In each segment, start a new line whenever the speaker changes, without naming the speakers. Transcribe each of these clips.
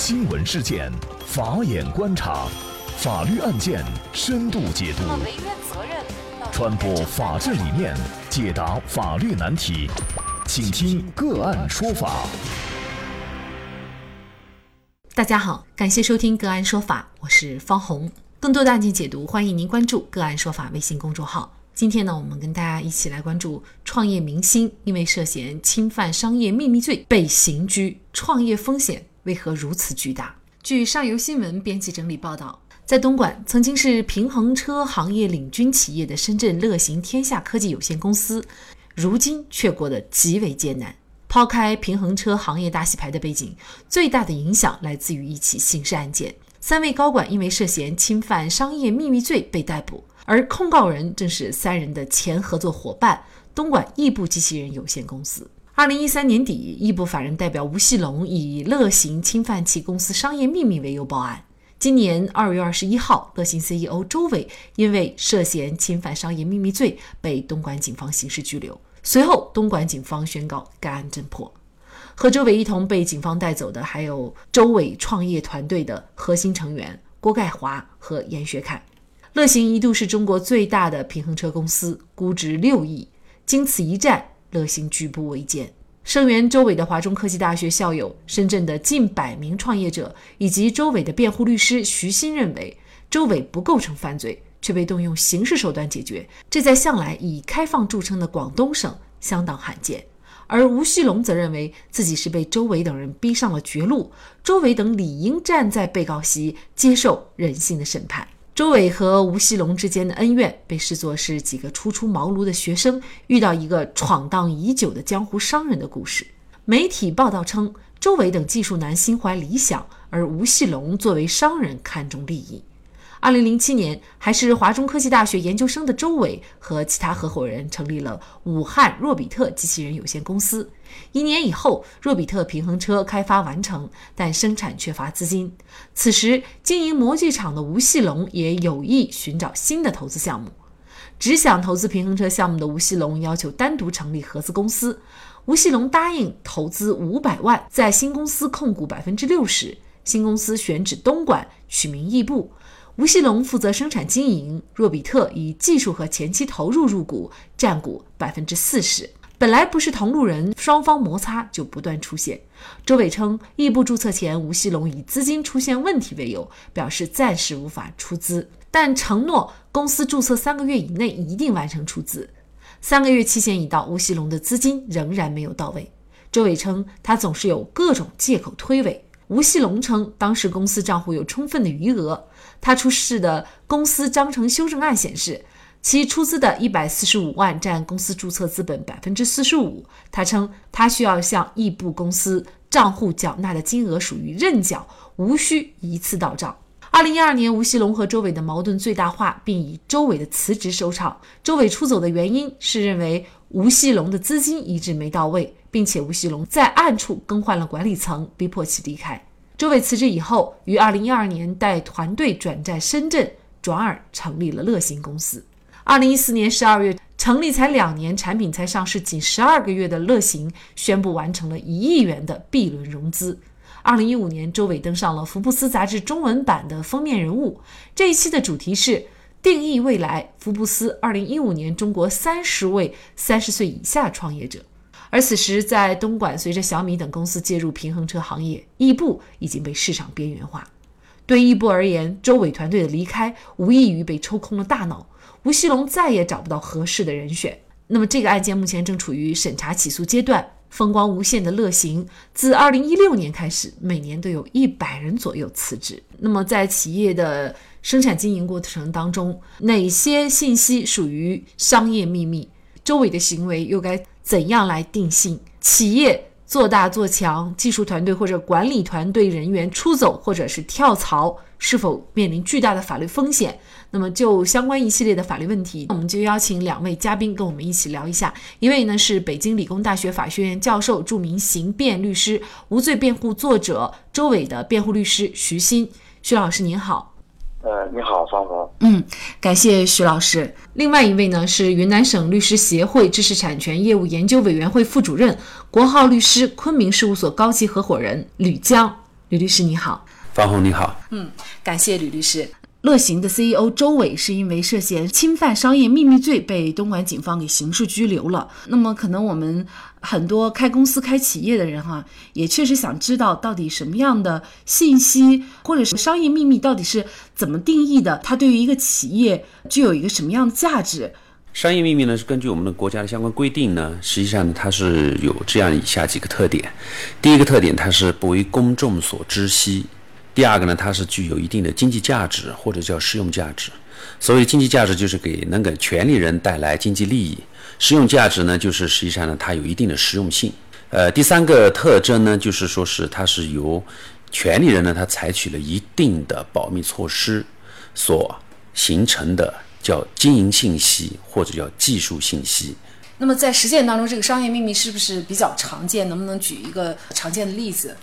新闻事件，法眼观察，法律案件深度解读，传播法治理念，解答法律难题，请听个案说法。
大家好，感谢收听个案说法，我是方红。更多的案件解读，欢迎您关注个案说法微信公众号。今天呢，我们跟大家一起来关注创业明星因为涉嫌侵犯商业秘密罪被刑拘，创业风险为何如此巨大？据上游新闻编辑整理报道，在东莞曾经是平衡车行业领军企业的深圳乐行天下科技有限公司，如今却过得极为艰难。抛开平衡车行业大洗牌的背景，最大的影响来自于一起刑事案件，三位高管因为涉嫌侵犯商业秘密罪被逮捕。而控告人正是三人的前合作伙伴东莞易步机器人有限公司。二零一三年底，易部法人代表吴锡龙以乐行侵犯其公司商业秘密为由报案。今年二月二十一号，乐行 CEO 周伟因为涉嫌侵犯商业秘密罪被东莞警方刑事拘留。随后，东莞警方宣告该案侦破。和周伟一同被警方带走的还有周伟创业团队的核心成员郭盖华和严学凯。乐行一度是中国最大的平衡车公司，估值六亿。经此一战，乐行举步维艰。声援周伟的华中科技大学校友、深圳的近百名创业者以及周伟的辩护律师徐新认为，周伟不构成犯罪，却被动用刑事手段解决，这在向来以开放著称的广东省相当罕见。而吴锡龙则认为自己是被周伟等人逼上了绝路，周伟等理应站在被告席接受人性的审判。周伟和吴锡龙之间的恩怨被视作是几个初出茅庐的学生遇到一个闯荡已久的江湖商人的故事。媒体报道称，周伟等技术男心怀理想，而吴锡龙作为商人看重利益。二零零七年，还是华中科技大学研究生的周伟和其他合伙人成立了武汉若比特机器人有限公司。一年以后，若比特平衡车开发完成，但生产缺乏资金。此时，经营模具厂的吴锡龙也有意寻找新的投资项目。只想投资平衡车项目的吴锡龙要求单独成立合资公司，吴锡龙答应投资五百万，在新公司控股百分之六十。新公司选址东莞，取名易步。吴锡龙负责生产经营，若比特以技术和前期投入入股，占股百分之四十。本来不是同路人，双方摩擦就不断出现。周伟称，易步注册前，吴锡龙以资金出现问题为由，表示暂时无法出资，但承诺公司注册三个月以内一定完成出资。三个月期限已到，吴锡龙的资金仍然没有到位。周伟称，他总是有各种借口推诿。吴锡龙称，当时公司账户有充分的余额。他出示的公司章程修正案显示，其出资的一百四十五万占公司注册资本百分之四十五。他称，他需要向易步公司账户缴纳的金额属于认缴，无需一次到账。二零一二年，吴锡龙和周伟的矛盾最大化，并以周伟的辞职收场。周伟出走的原因是认为吴锡龙的资金一直没到位，并且吴锡龙在暗处更换了管理层，逼迫其离开。周伟辞职以后，于二零一二年带团队转战深圳，转而成立了乐行公司。二零一四年十二月，成立才两年，产品才上市仅十二个月的乐行，宣布完成了一亿元的 B 轮融资。二零一五年，周伟登上了福布斯杂志中文版的封面人物。这一期的主题是定义未来，福布斯二零一五年中国三十位三十岁以下创业者。而此时，在东莞，随着小米等公司介入平衡车行业，易步已经被市场边缘化。对易步而言，周伟团队的离开无异于被抽空了大脑，吴锡龙再也找不到合适的人选。那么，这个案件目前正处于审查起诉阶段。风光无限的乐行，自2016年开始，每年都有一百人左右辞职。那么，在企业的生产经营过程当中，哪些信息属于商业秘密？周伟的行为又该？怎样来定性？企业做大做强，技术团队或者管理团队人员出走或者是跳槽，是否面临巨大的法律风险？那么就相关一系列的法律问题，我们就邀请两位嘉宾跟我们一起聊一下。一位呢是北京理工大学法学院教授、著名刑辩律师、无罪辩护作者周伟的辩护律师徐鑫，徐老师您好。
呃，你好，方红。
嗯，感谢徐老师。另外一位呢是云南省律师协会知识产权业务研究委员会副主任、国浩律师昆明事务所高级合伙人吕江。吕律师你好，
方红你好，
嗯，感谢吕律师。乐行的 CEO 周伟是因为涉嫌侵犯商业秘密罪被东莞警方给刑事拘留了。那么，可能我们很多开公司、开企业的人哈，也确实想知道到底什么样的信息或者是商业秘密到底是怎么定义的？它对于一个企业具有一个什么样的价值？
商业秘密呢，是根据我们的国家的相关规定呢，实际上它是有这样以下几个特点。第一个特点，它是不为公众所知悉。第二个呢，它是具有一定的经济价值或者叫实用价值。所谓经济价值，就是给能给权利人带来经济利益；实用价值呢，就是实际上呢，它有一定的实用性。呃，第三个特征呢，就是说是它是由权利人呢，他采取了一定的保密措施所形成的，叫经营信息或者叫技术信息。
那么在实践当中，这个商业秘密是不是比较常见？能不能举一个常见的例子？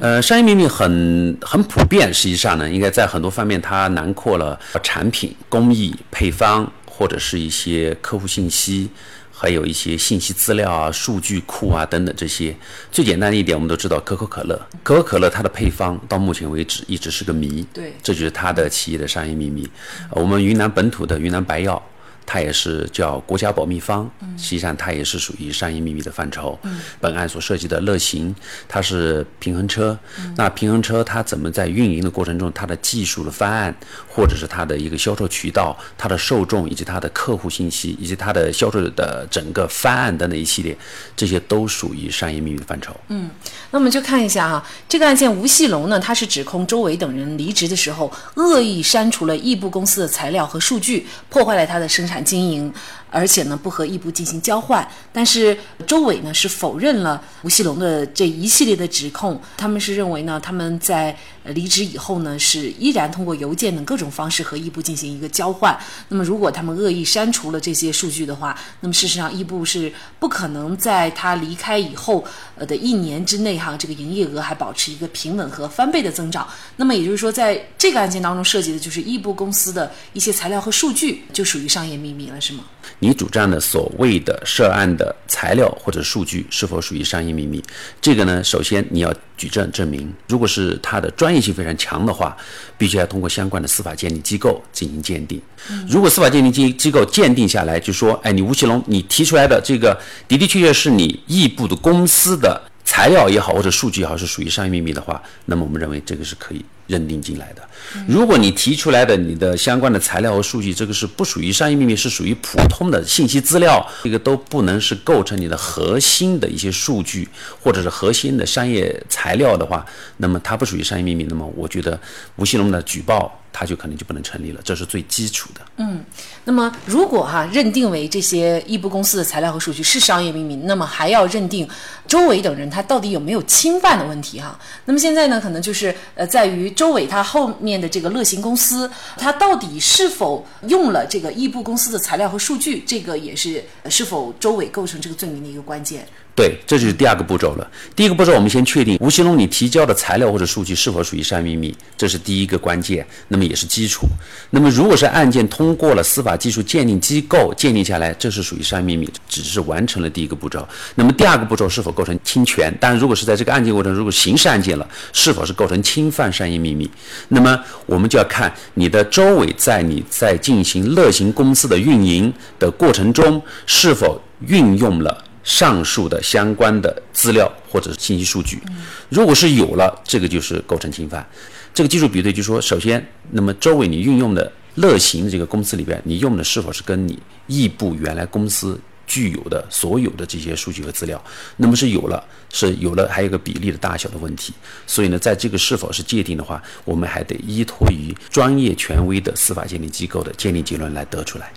呃，商业秘密很很普遍，实际上呢，应该在很多方面它囊括了产品、工艺、配方，或者是一些客户信息，还有一些信息资料啊、数据库啊等等这些。最简单的一点，我们都知道可口可乐，可口可乐它的配方到目前为止一直是个谜，
对，
这就是它的企业的商业秘密。我们云南本土的云南白药。它也是叫国家保密方，实际上它也是属于商业秘密的范畴。本案所涉及的乐行，它是平衡车，那平衡车它怎么在运营的过程中，它的技术的方案，或者是它的一个销售渠道、它的受众以及它的客户信息，以及它的销售的整个方案等等一系列，这些都属于商业秘密的范畴。
嗯，那我们就看一下哈，这个案件吴锡龙呢，他是指控周伟等人离职的时候恶意删除了易布公司的材料和数据，破坏了他的生产。产经营。而且呢，不和易布进行交换。但是周伟呢是否认了吴锡龙的这一系列的指控。他们是认为呢，他们在离职以后呢，是依然通过邮件等各种方式和易布进行一个交换。那么，如果他们恶意删除了这些数据的话，那么事实上易布是不可能在他离开以后呃的一年之内哈，这个营业额还保持一个平稳和翻倍的增长。那么也就是说，在这个案件当中涉及的就是易布公司的一些材料和数据，就属于商业秘密了，是吗？
你主张的所谓的涉案的材料或者数据是否属于商业秘密？这个呢，首先你要举证证明。如果是它的专业性非常强的话，必须要通过相关的司法鉴定机构进行鉴定。如果司法鉴定机机构鉴定下来，就说，哎，你吴奇隆，你提出来的这个的的确确是你异步的公司的材料也好，或者数据也好，是属于商业秘密的话，那么我们认为这个是可以。认定进来的，如果你提出来的你的相关的材料和数据，这个是不属于商业秘密，是属于普通的信息资料，这个都不能是构成你的核心的一些数据或者是核心的商业材料的话，那么它不属于商业秘密，那么我觉得吴锡龙的举报。他就可能就不能成立了，这是最基础的。
嗯，那么如果哈认定为这些易布公司的材料和数据是商业秘密，那么还要认定周伟等人他到底有没有侵犯的问题哈。那么现在呢，可能就是呃在于周伟他后面的这个乐行公司，他到底是否用了这个易步公司的材料和数据，这个也是是否周伟构成这个罪名的一个关键。
对，这就是第二个步骤了。第一个步骤，我们先确定吴锡龙你提交的材料或者数据是否属于商业秘密，这是第一个关键，那么也是基础。那么如果是案件通过了司法技术鉴定机构鉴定下来，这是属于商业秘密，只是完成了第一个步骤。那么第二个步骤是否构成侵权？但如果是在这个案件过程，如果刑事案件了，是否是构成侵犯商业秘密？那么我们就要看你的周伟在你在进行乐行公司的运营的过程中，是否运用了。上述的相关的资料或者信息数据，如果是有了，这个就是构成侵犯。这个技术比对就说，首先，那么周伟你运用的乐行的这个公司里边，你用的是否是跟你异步原来公司具有的所有的这些数据和资料？那么是有了，是有了，还有个比例的大小的问题。所以呢，在这个是否是界定的话，我们还得依托于专业权威的司法鉴定机构的鉴定结论来得出来。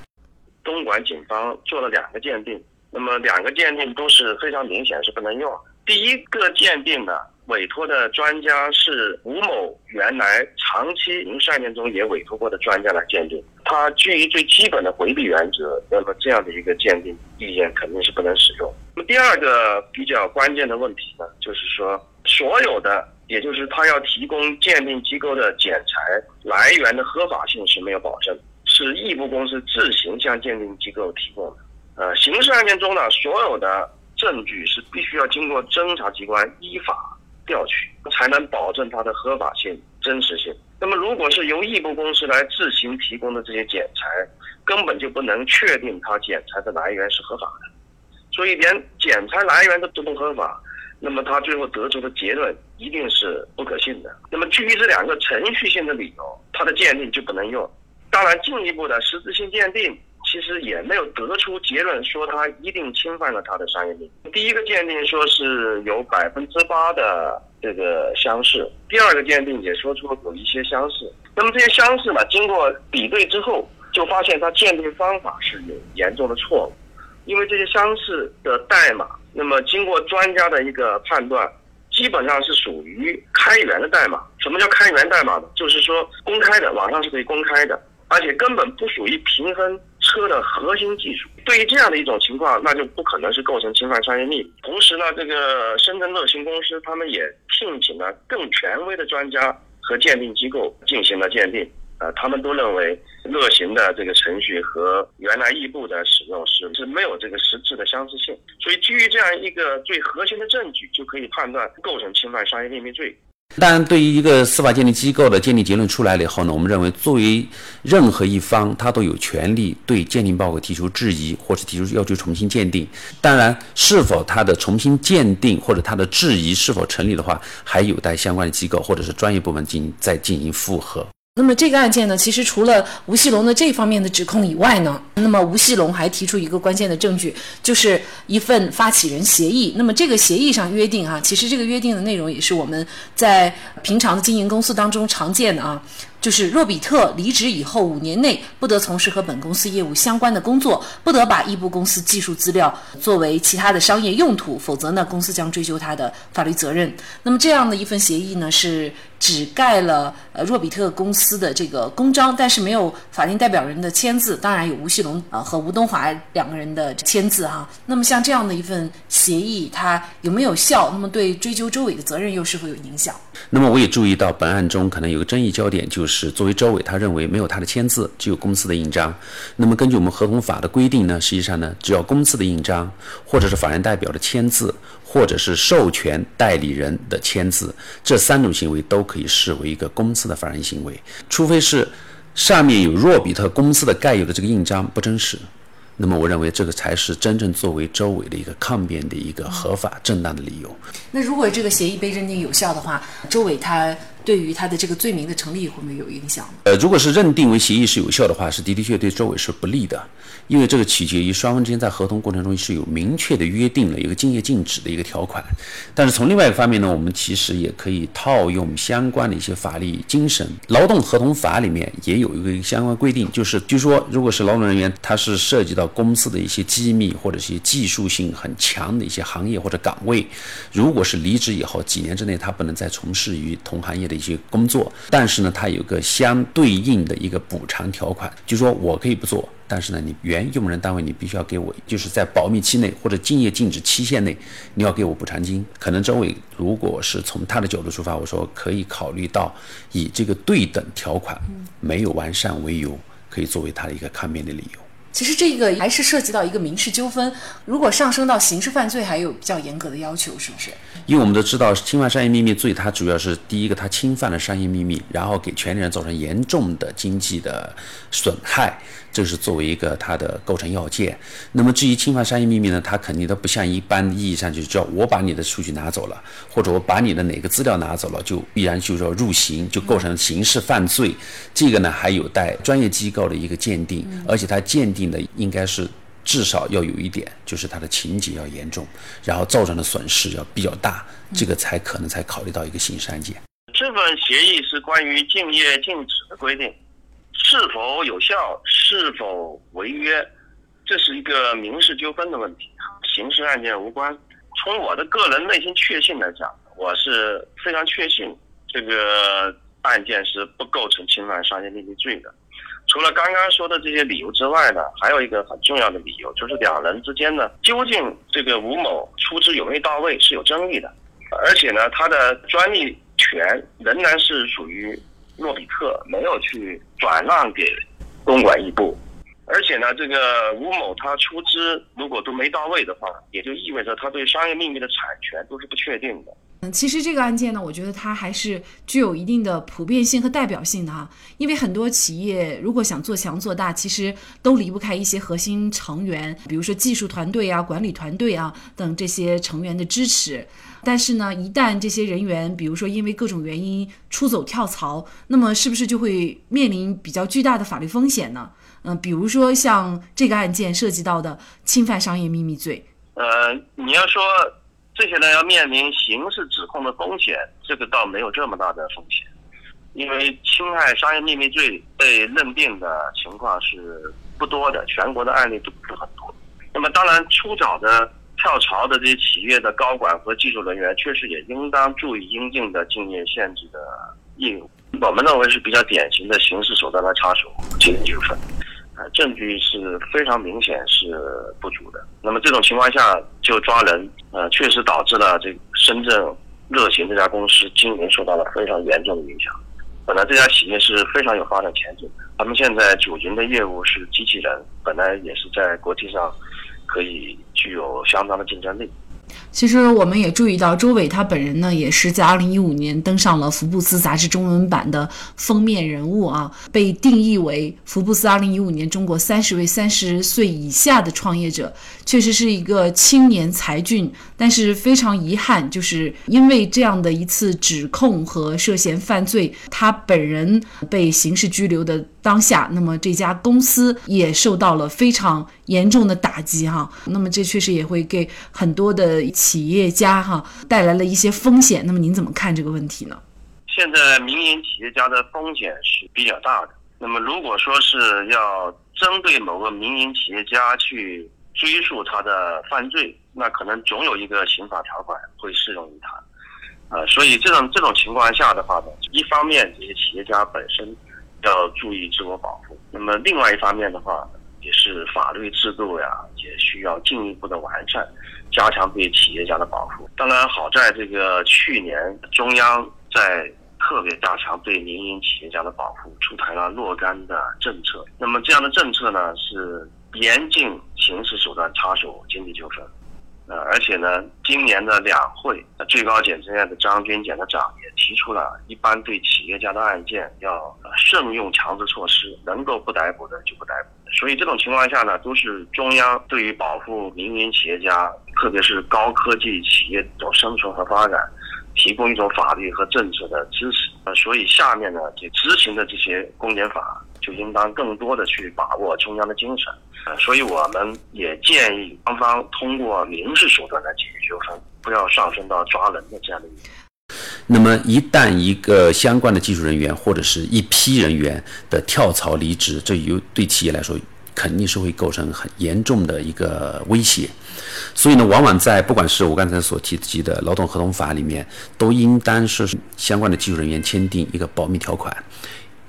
东莞警方做了两个鉴定。那么两个鉴定都是非常明显是不能用。第一个鉴定呢，委托的专家是吴某原来长期刑事案件中也委托过的专家来鉴定，他基于最基本的回避原则，那么这样的一个鉴定意见肯定是不能使用。那么第二个比较关键的问题呢，就是说所有的，也就是他要提供鉴定机构的检材来源的合法性是没有保证，是易布公司自行向鉴定机构提供的。呃，刑事案件中呢，所有的证据是必须要经过侦查机关依法调取，才能保证它的合法性、真实性。那么，如果是由异步公司来自行提供的这些检材，根本就不能确定它检材的来源是合法的。所以，连检材来源都不合法，那么他最后得出的结论一定是不可信的。那么，基于这两个程序性的理由，它的鉴定就不能用。当然，进一步的实质性鉴定。其实也没有得出结论说他一定侵犯了他的商业秘密。第一个鉴定说是有百分之八的这个相似，第二个鉴定也说出了有一些相似。那么这些相似呢，经过比对之后，就发现他鉴定方法是有严重的错误，因为这些相似的代码，那么经过专家的一个判断，基本上是属于开源的代码。什么叫开源代码呢？就是说公开的，网上是可以公开的，而且根本不属于平衡。车的核心技术，对于这样的一种情况，那就不可能是构成侵犯商业秘密。同时呢，这个深圳乐行公司他们也聘请了更权威的专家和鉴定机构进行了鉴定，呃，他们都认为乐行的这个程序和原来异步的使用是是没有这个实质的相似性，所以基于这样一个最核心的证据，就可以判断构成侵犯商业秘密罪。
当然，对于一个司法鉴定机构的鉴定结论出来了以后呢，我们认为作为任何一方，他都有权利对鉴定报告提出质疑，或者提出要求重新鉴定。当然，是否他的重新鉴定或者他的质疑是否成立的话，还有待相关的机构或者是专业部门进行再进行复核。
那么这个案件呢，其实除了吴锡龙的这方面的指控以外呢，那么吴锡龙还提出一个关键的证据，就是一份发起人协议。那么这个协议上约定啊，其实这个约定的内容也是我们在平常的经营公司当中常见的啊。就是若比特离职以后五年内不得从事和本公司业务相关的工作，不得把异步公司技术资料作为其他的商业用途，否则呢，公司将追究他的法律责任。那么这样的一份协议呢，是只盖了呃若比特公司的这个公章，但是没有法定代表人的签字，当然有吴锡龙啊和吴东华两个人的签字哈。那么像这样的一份协议，它有没有效？那么对追究周伟的责任又是否有影响？
那么我也注意到本案中可能有个争议焦点，就是是作为周伟，他认为没有他的签字，只有公司的印章。那么根据我们合同法的规定呢，实际上呢，只要公司的印章，或者是法人代表的签字，或者是授权代理人的签字，这三种行为都可以视为一个公司的法人行为，除非是上面有若比特公司的盖有的这个印章不真实。那么，我认为这个才是真正作为周伟的一个抗辩的一个合法正当的理由。
那如果这个协议被认定有效的话，周伟他。对于他的这个罪名的成立会不会有影响？
呃，如果是认定为协议是有效的话，是的的确对周伟是不利的，因为这个取决于双方之间在合同过程中是有明确的约定了一个竞业禁止的一个条款。但是从另外一个方面呢，我们其实也可以套用相关的一些法律精神，劳动合同法里面也有一个相关规定，就是据说如果是劳动人员，他是涉及到公司的一些机密或者是一些技术性很强的一些行业或者岗位，如果是离职以后几年之内他不能再从事于同行业的。一些工作，但是呢，它有个相对应的一个补偿条款，就说我可以不做，但是呢，你原用人单位你必须要给我，就是在保密期内或者竞业禁止期限内，你要给我补偿金。可能周伟如果是从他的角度出发，我说可以考虑到以这个对等条款没有完善为由，可以作为他的一个抗辩的理由。
其实这个还是涉及到一个民事纠纷，如果上升到刑事犯罪，还有比较严格的要求，是不是？
因为我们都知道，侵犯商业秘密罪，它主要是第一个，它侵犯了商业秘密，然后给权利人造成严重的经济的损害。这是作为一个它的构成要件。那么至于侵犯商业秘密呢，它肯定都不像一般意义上就是叫我把你的数据拿走了，或者我把你的哪个资料拿走了，就必然就是说入刑，就构成刑事犯罪。这个呢还有待专业机构的一个鉴定，而且它鉴定的应该是至少要有一点，就是它的情节要严重，然后造成的损失要比较大，这个才可能才考虑到一个刑事案件。
这份协议是关于竞业禁止的规定。是否有效？是否违约？这是一个民事纠纷的问题，刑事案件无关。从我的个人内心确信来讲，我是非常确信这个案件是不构成侵犯商业秘密罪的。除了刚刚说的这些理由之外呢，还有一个很重要的理由，就是两人之间呢，究竟这个吴某出资有没有到位是有争议的，而且呢，他的专利权仍然是属于。诺比特没有去转让给东莞一部，而且呢，这个吴某他出资如果都没到位的话，也就意味着他对商业秘密的产权都是不确定的。
其实这个案件呢，我觉得它还是具有一定的普遍性和代表性的哈，因为很多企业如果想做强做大，其实都离不开一些核心成员，比如说技术团队啊、管理团队啊等这些成员的支持。但是呢，一旦这些人员，比如说因为各种原因出走跳槽，那么是不是就会面临比较巨大的法律风险呢？嗯，比如说像这个案件涉及到的侵犯商业秘密罪。
呃，你要说。这些呢要面临刑事指控的风险，这个倒没有这么大的风险，因为侵害商业秘密罪被认定的情况是不多的，全国的案例都不是很多。那么当然，出早的跳槽的这些企业的高管和技术人员，确实也应当注意应尽的竞业限制的义务。我们认为是比较典型的刑事手段的插手经济纠纷。啊，证据是非常明显是不足的。那么这种情况下就抓人，呃，确实导致了这深圳乐行这家公司经营受到了非常严重的影响。本来这家企业是非常有发展前景，他们现在主营的业务是机器人，本来也是在国际上可以具有相当的竞争力。
其实我们也注意到，周伟他本人呢，也是在二零一五年登上了福布斯杂志中文版的封面人物啊，被定义为福布斯二零一五年中国三十位三十岁以下的创业者，确实是一个青年才俊。但是非常遗憾，就是因为这样的一次指控和涉嫌犯罪，他本人被刑事拘留的当下，那么这家公司也受到了非常严重的打击哈。那么这确实也会给很多的。企业家哈带来了一些风险，那么您怎么看这个问题呢？
现在民营企业家的风险是比较大的。那么如果说是要针对某个民营企业家去追溯他的犯罪，那可能总有一个刑法条款会适用于他。呃，所以这种这种情况下的话呢，一方面这些企业家本身要注意自我保护，那么另外一方面的话，也是法律制度呀也需要进一步的完善。加强对企业家的保护。当然，好在这个去年中央在特别加强对民营企业家的保护，出台了若干的政策。那么这样的政策呢，是严禁刑事手段插手经济纠纷。呃，而且呢，今年的两会，最高检察院的张军检察长也提出了，一般对企业家的案件要慎用强制措施，能够不逮捕的就不逮捕。所以这种情况下呢，都是中央对于保护民营企业家。特别是高科技企业的生存和发展，提供一种法律和政策的支持。呃，所以下面呢，就执行的这些公检法就应当更多的去把握中央的精神。所以我们也建议双方通过民事手段来解决纠纷，不要上升到抓人的这样的一个。
那么，一旦一个相关的技术人员或者是一批人员的跳槽离职，这有对企业来说。肯定是会构成很严重的一个威胁，所以呢，往往在不管是我刚才所提及的劳动合同法里面，都应当是相关的技术人员签订一个保密条款、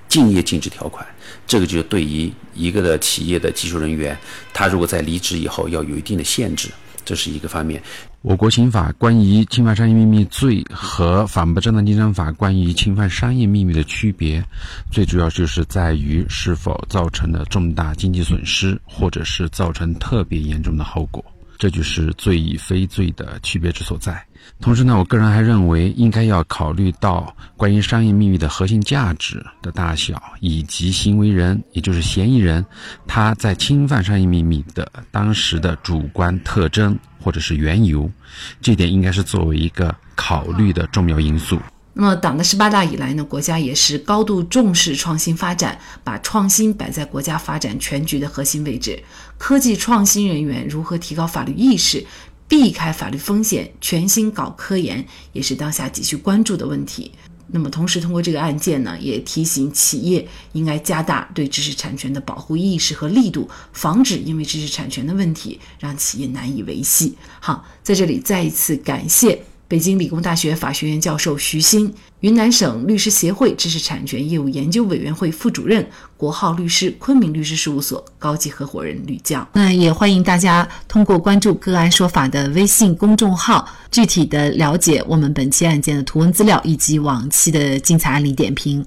竞业禁止条款。这个就对于一个的企业的技术人员，他如果在离职以后要有一定的限制，这是一个方面。我国刑法关于侵犯商业秘密罪和反不正当竞争法关于侵犯商业秘密的区别，最主要就是在于是否造成了重大经济损失，或者是造成特别严重的后果。这就是罪与非罪的区别之所在。同时呢，我个人还认为，应该要考虑到关于商业秘密的核心价值的大小，以及行为人，也就是嫌疑人，他在侵犯商业秘密的当时的主观特征或者是缘由，这点应该是作为一个考虑的重要因素。
那么，党的十八大以来呢，国家也是高度重视创新发展，把创新摆在国家发展全局的核心位置。科技创新人员如何提高法律意识，避开法律风险，全心搞科研，也是当下急需关注的问题。那么，同时通过这个案件呢，也提醒企业应该加大对知识产权的保护意识和力度，防止因为知识产权的问题让企业难以维系。好，在这里再一次感谢。北京理工大学法学院教授徐新，云南省律师协会知识产权业务研究委员会副主任，国浩律师昆明律师事务所高级合伙人吕江。那也欢迎大家通过关注“个案说法”的微信公众号，具体的了解我们本期案件的图文资料以及往期的精彩案例点评。